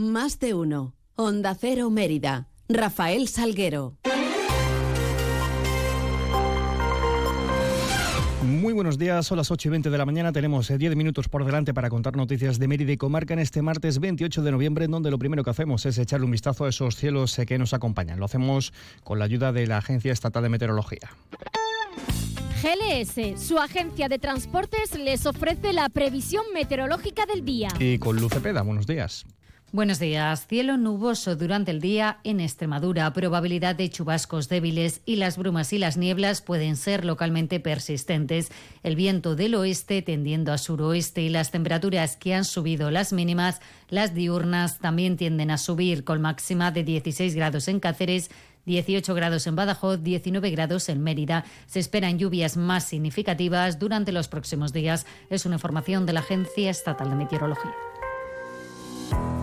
Más de uno. Onda Cero Mérida. Rafael Salguero. Muy buenos días, son las 8 y 20 de la mañana. Tenemos 10 eh, minutos por delante para contar noticias de Mérida y Comarca en este martes 28 de noviembre, en donde lo primero que hacemos es echarle un vistazo a esos cielos eh, que nos acompañan. Lo hacemos con la ayuda de la Agencia Estatal de Meteorología. GLS, su agencia de transportes, les ofrece la previsión meteorológica del día. Y con Luce Peda, buenos días. Buenos días. Cielo nuboso durante el día en Extremadura. Probabilidad de chubascos débiles y las brumas y las nieblas pueden ser localmente persistentes. El viento del oeste tendiendo a suroeste y las temperaturas que han subido las mínimas, las diurnas también tienden a subir con máxima de 16 grados en Cáceres 18 grados en Badajoz, 19 grados en Mérida. Se esperan lluvias más significativas durante los próximos días. Es una información de la Agencia Estatal de Meteorología.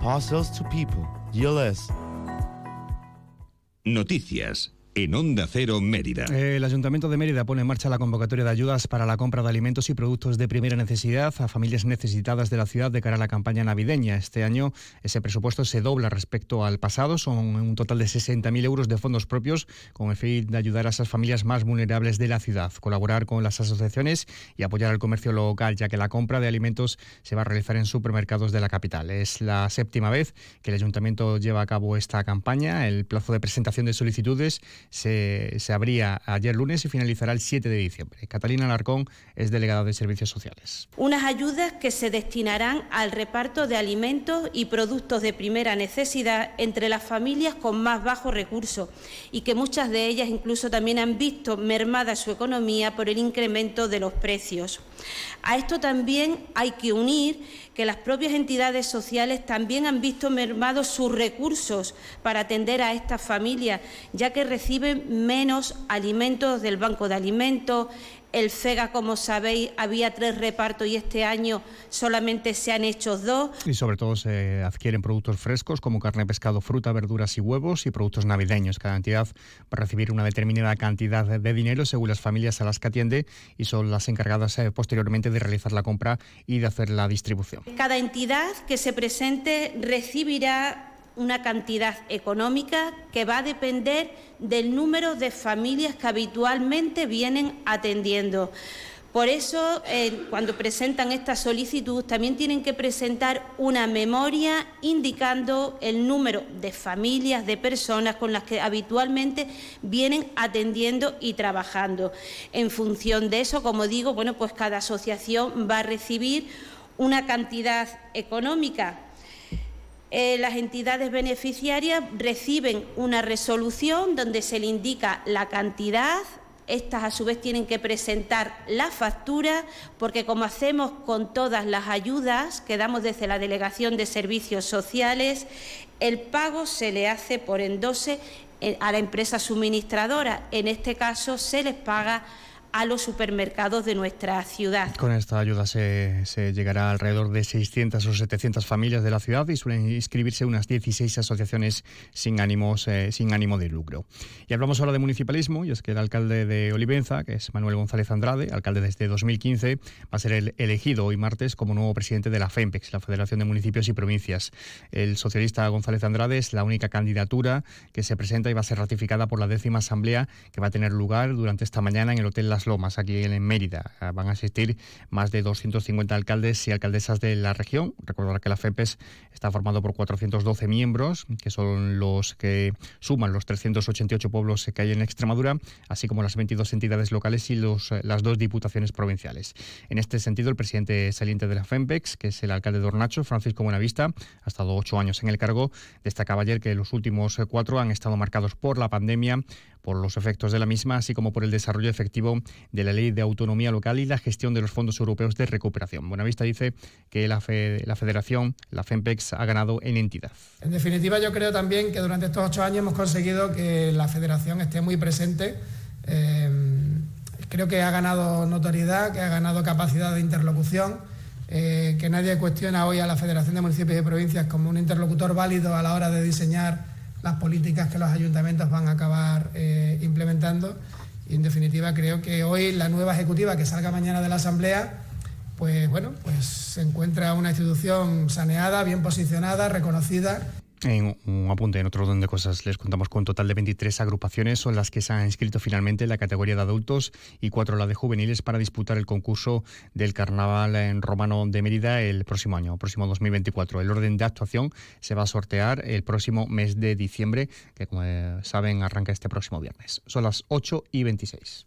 Parcels to people. Noticias en Onda Cero Mérida. El Ayuntamiento de Mérida pone en marcha la convocatoria de ayudas para la compra de alimentos y productos de primera necesidad a familias necesitadas de la ciudad de cara a la campaña navideña. Este año ese presupuesto se dobla respecto al pasado, son un total de 60.000 euros de fondos propios con el fin de ayudar a esas familias más vulnerables de la ciudad, colaborar con las asociaciones y apoyar al comercio local, ya que la compra de alimentos se va a realizar en supermercados de la capital. Es la séptima vez que el Ayuntamiento lleva a cabo esta campaña. El plazo de presentación de solicitudes se, se abría ayer lunes y finalizará el 7 de diciembre. Catalina Alarcón es delegada de Servicios Sociales. Unas ayudas que se destinarán al reparto de alimentos y productos de primera necesidad entre las familias con más bajos recursos y que muchas de ellas incluso también han visto mermada su economía por el incremento de los precios. A esto también hay que unir que las propias entidades sociales también han visto mermados sus recursos para atender a estas familias, ya que reciben menos alimentos del Banco de Alimentos, el FEGA, como sabéis, había tres repartos y este año solamente se han hecho dos. Y sobre todo se adquieren productos frescos como carne, pescado, fruta, verduras y huevos y productos navideños. Cada entidad va a recibir una determinada cantidad de dinero según las familias a las que atiende y son las encargadas eh, posteriormente de realizar la compra y de hacer la distribución. Cada entidad que se presente recibirá una cantidad económica que va a depender del número de familias que habitualmente vienen atendiendo. Por eso, eh, cuando presentan esta solicitud, también tienen que presentar una memoria indicando el número de familias, de personas con las que habitualmente vienen atendiendo y trabajando. En función de eso, como digo, bueno, pues cada asociación va a recibir una cantidad económica eh, las entidades beneficiarias reciben una resolución donde se le indica la cantidad. Estas a su vez tienen que presentar la factura porque como hacemos con todas las ayudas que damos desde la Delegación de Servicios Sociales, el pago se le hace por endose eh, a la empresa suministradora. En este caso se les paga a los supermercados de nuestra ciudad. Con esta ayuda se, llegará a alrededor de 600 o 700 familias de la ciudad y suelen inscribirse unas 16 asociaciones sin, ánimos, eh, sin ánimo de lucro. Y hablamos ahora de municipalismo, y es que el alcalde de Olivenza, que es Manuel González Andrade, alcalde desde 2015, va a ser el elegido hoy martes como nuevo presidente de la FEMPEX, la Federación de Municipios y Provincias. El socialista González Andrade es la única candidatura que se presenta y va a ser ratificada por la décima asamblea que va a tener lugar durante esta mañana en el Hotel La Lomas, aquí en Mérida. Ah, van a asistir más de 250 alcaldes y alcaldesas de la región. Recordar que la FEPES está formado por 412 miembros, que son los que suman los 388 pueblos que hay en Extremadura, así como las 22 entidades locales y los, eh, las dos diputaciones provinciales. En este sentido, el presidente saliente de la FEMPEX, que es el alcalde de Hornacho, Francisco Buenavista, ha estado ocho años en el cargo, destacaba ayer que los últimos eh, cuatro han estado marcados por la pandemia, por los efectos de la misma, así como por el desarrollo efectivo de la ley de autonomía local y la gestión de los fondos europeos de recuperación. Buenavista dice que la, la federación, la FEMPEX, ha ganado en entidad. En definitiva, yo creo también que durante estos ocho años hemos conseguido que la federación esté muy presente. Eh, creo que ha ganado notoriedad, que ha ganado capacidad de interlocución eh, que nadie cuestiona hoy a la Federación de Municipios y Provincias como un interlocutor válido a la hora de diseñar las políticas que los ayuntamientos van a acabar eh, implementando. Y en definitiva creo que hoy la nueva ejecutiva que salga mañana de la Asamblea, pues bueno, pues se encuentra una institución saneada, bien posicionada, reconocida en un apunte en otro orden de cosas, les contamos con un total de 23 agrupaciones son las que se han inscrito finalmente en la categoría de adultos y cuatro la de juveniles para disputar el concurso del Carnaval en Romano de Mérida el próximo año, próximo 2024. El orden de actuación se va a sortear el próximo mes de diciembre, que como saben arranca este próximo viernes. Son las 8 y 26.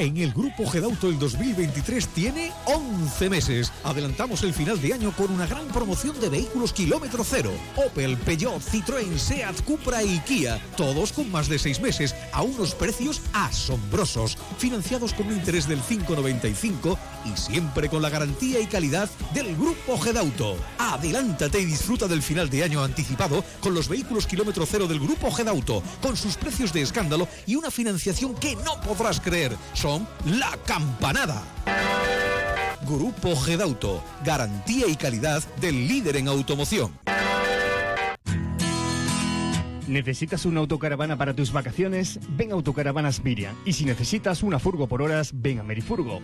En el Grupo Gedauto el 2023 tiene 11 meses. Adelantamos el final de año con una gran promoción de vehículos kilómetro cero. Opel, Peugeot, Citroën, Seat, Cupra y Kia. Todos con más de 6 meses a unos precios asombrosos. Financiados con un interés del 5,95 y siempre con la garantía y calidad del Grupo Gedauto. Adelántate y disfruta del final de año anticipado con los vehículos kilómetro cero del Grupo Gedauto, con sus precios de escándalo y una financiación que no podrás creer la campanada. Grupo Gedauto, garantía y calidad del líder en automoción. ¿Necesitas una autocaravana para tus vacaciones? Ven a Autocaravanas Miriam. Y si necesitas una furgo por horas, ven a Merifurgo.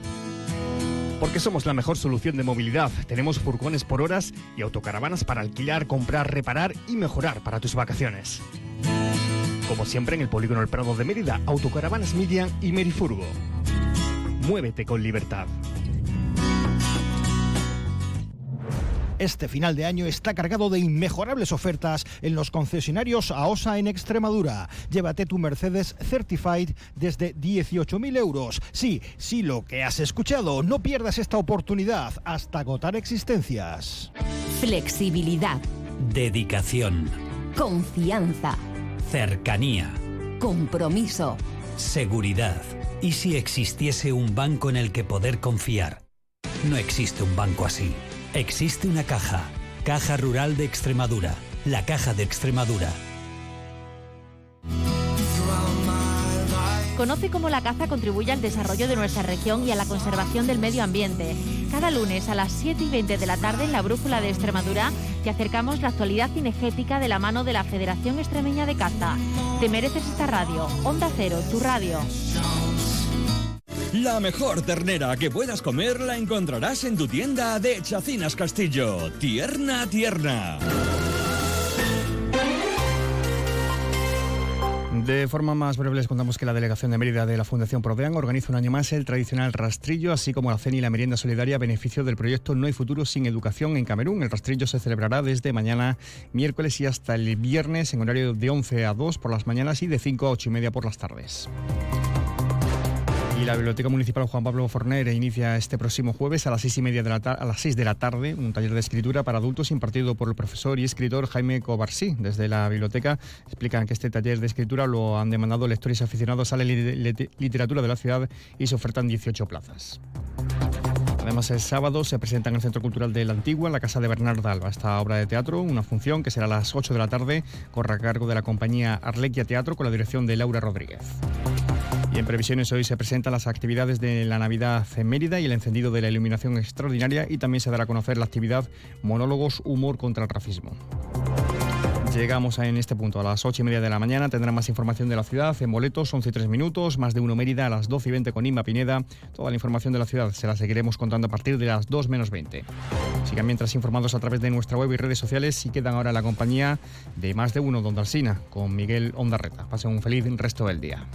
Porque somos la mejor solución de movilidad. Tenemos furgones por horas y autocaravanas para alquilar, comprar, reparar y mejorar para tus vacaciones. Como siempre en el Polígono El Prado de Mérida, Autocaravanas Miriam y Merifurgo. Muévete con libertad. Este final de año está cargado de inmejorables ofertas en los concesionarios AOSA en Extremadura. Llévate tu Mercedes Certified desde 18.000 euros. Sí, sí, lo que has escuchado. No pierdas esta oportunidad hasta agotar existencias. Flexibilidad. Dedicación. Confianza. Cercanía. Compromiso. Seguridad. ¿Y si existiese un banco en el que poder confiar? No existe un banco así. Existe una caja. Caja Rural de Extremadura. La Caja de Extremadura. Conoce cómo la caza contribuye al desarrollo de nuestra región y a la conservación del medio ambiente. Cada lunes a las 7 y 20 de la tarde en la Brújula de Extremadura te acercamos la actualidad cinegética de la mano de la Federación Extremeña de Caza. Te mereces esta radio. Onda Cero, tu radio. La mejor ternera que puedas comer la encontrarás en tu tienda de Chacinas Castillo. Tierna, tierna. De forma más breve les contamos que la delegación de Mérida de la Fundación Prodean organiza un año más el tradicional rastrillo, así como la cena y la merienda solidaria a beneficio del proyecto No hay futuro sin educación en Camerún. El rastrillo se celebrará desde mañana miércoles y hasta el viernes en horario de 11 a 2 por las mañanas y de 5 a 8 y media por las tardes. Y la Biblioteca Municipal Juan Pablo Forner inicia este próximo jueves a las seis y media de la a las 6 de la tarde un taller de escritura para adultos impartido por el profesor y escritor Jaime Cobarsí. Desde la biblioteca explican que este taller de escritura lo han demandado lectores aficionados a la literatura de la ciudad y se ofertan 18 plazas. Además, el sábado se presenta en el Centro Cultural de la Antigua, la Casa de Bernardo Alba, esta obra de teatro, una función que será a las 8 de la tarde, corre a cargo de la compañía Arlequia Teatro con la dirección de Laura Rodríguez. Y en previsiones hoy se presentan las actividades de la Navidad en Mérida y el encendido de la iluminación extraordinaria y también se dará a conocer la actividad Monólogos Humor contra el Racismo. Llegamos en este punto a las 8 y media de la mañana. Tendrán más información de la ciudad en boletos, 11 y 3 minutos. Más de uno Mérida a las 12 y 20 con Inma Pineda. Toda la información de la ciudad se la seguiremos contando a partir de las 2 menos 20. Sigan mientras informados a través de nuestra web y redes sociales y quedan ahora en la compañía de más de uno, Don Dalsina, con Miguel Ondarreta. Pasen un feliz resto del día.